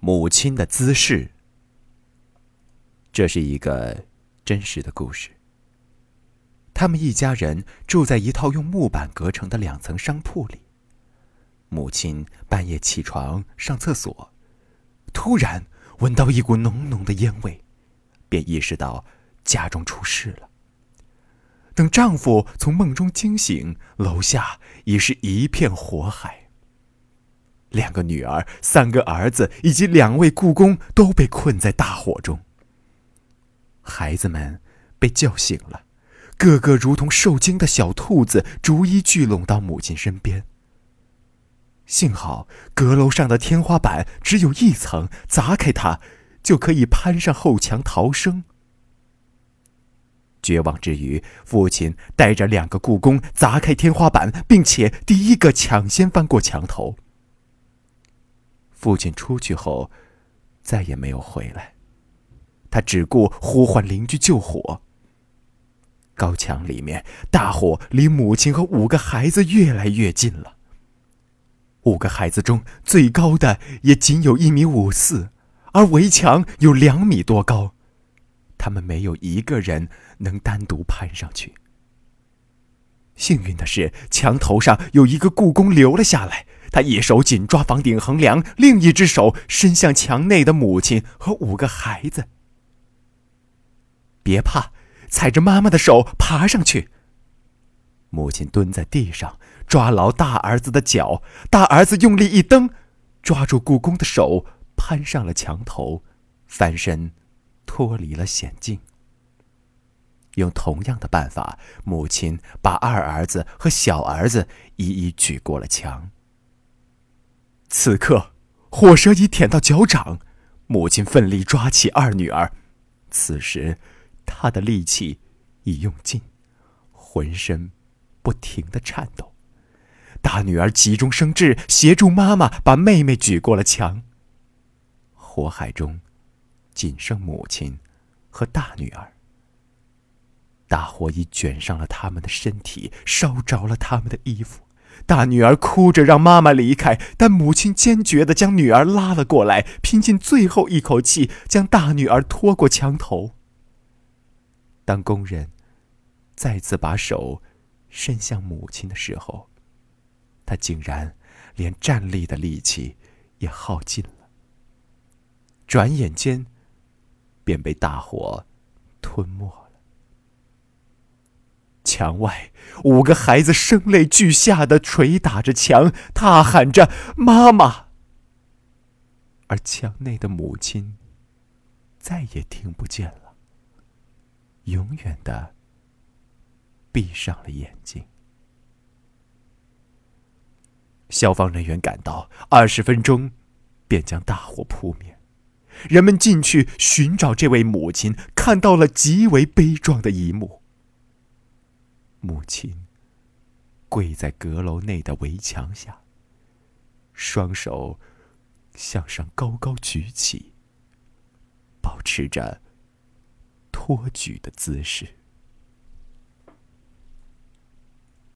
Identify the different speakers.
Speaker 1: 母亲的姿势。这是一个真实的故事。他们一家人住在一套用木板隔成的两层商铺里。母亲半夜起床上厕所，突然闻到一股浓浓的烟味，便意识到家中出事了。等丈夫从梦中惊醒，楼下已是一片火海。两个女儿、三个儿子以及两位故宫都被困在大火中。孩子们被叫醒了，个个如同受惊的小兔子，逐一聚拢到母亲身边。幸好阁楼上的天花板只有一层，砸开它就可以攀上后墙逃生。绝望之余，父亲带着两个故宫砸开天花板，并且第一个抢先翻过墙头。父亲出去后，再也没有回来。他只顾呼唤邻居救火。高墙里面，大火离母亲和五个孩子越来越近了。五个孩子中最高的也仅有一米五四，而围墙有两米多高，他们没有一个人能单独攀上去。幸运的是，墙头上有一个故宫留了下来。他一手紧抓房顶横梁，另一只手伸向墙内的母亲和五个孩子。别怕，踩着妈妈的手爬上去。母亲蹲在地上，抓牢大儿子的脚，大儿子用力一蹬，抓住故宫的手，攀上了墙头，翻身，脱离了险境。用同样的办法，母亲把二儿子和小儿子一一举过了墙。此刻，火舌已舔到脚掌，母亲奋力抓起二女儿。此时，她的力气已用尽，浑身不停的颤抖。大女儿急中生智，协助妈妈把妹妹举过了墙。火海中，仅剩母亲和大女儿。大火已卷上了他们的身体，烧着了他们的衣服。大女儿哭着让妈妈离开，但母亲坚决地将女儿拉了过来，拼尽最后一口气将大女儿拖过墙头。当工人再次把手伸向母亲的时候，她竟然连站立的力气也耗尽了，转眼间便被大火吞没。墙外，五个孩子声泪俱下的捶打着墙，大喊着“妈妈”。而墙内的母亲再也听不见了，永远的闭上了眼睛。消防人员赶到，二十分钟便将大火扑灭。人们进去寻找这位母亲，看到了极为悲壮的一幕。母亲跪在阁楼内的围墙下，双手向上高高举起，保持着托举的姿势。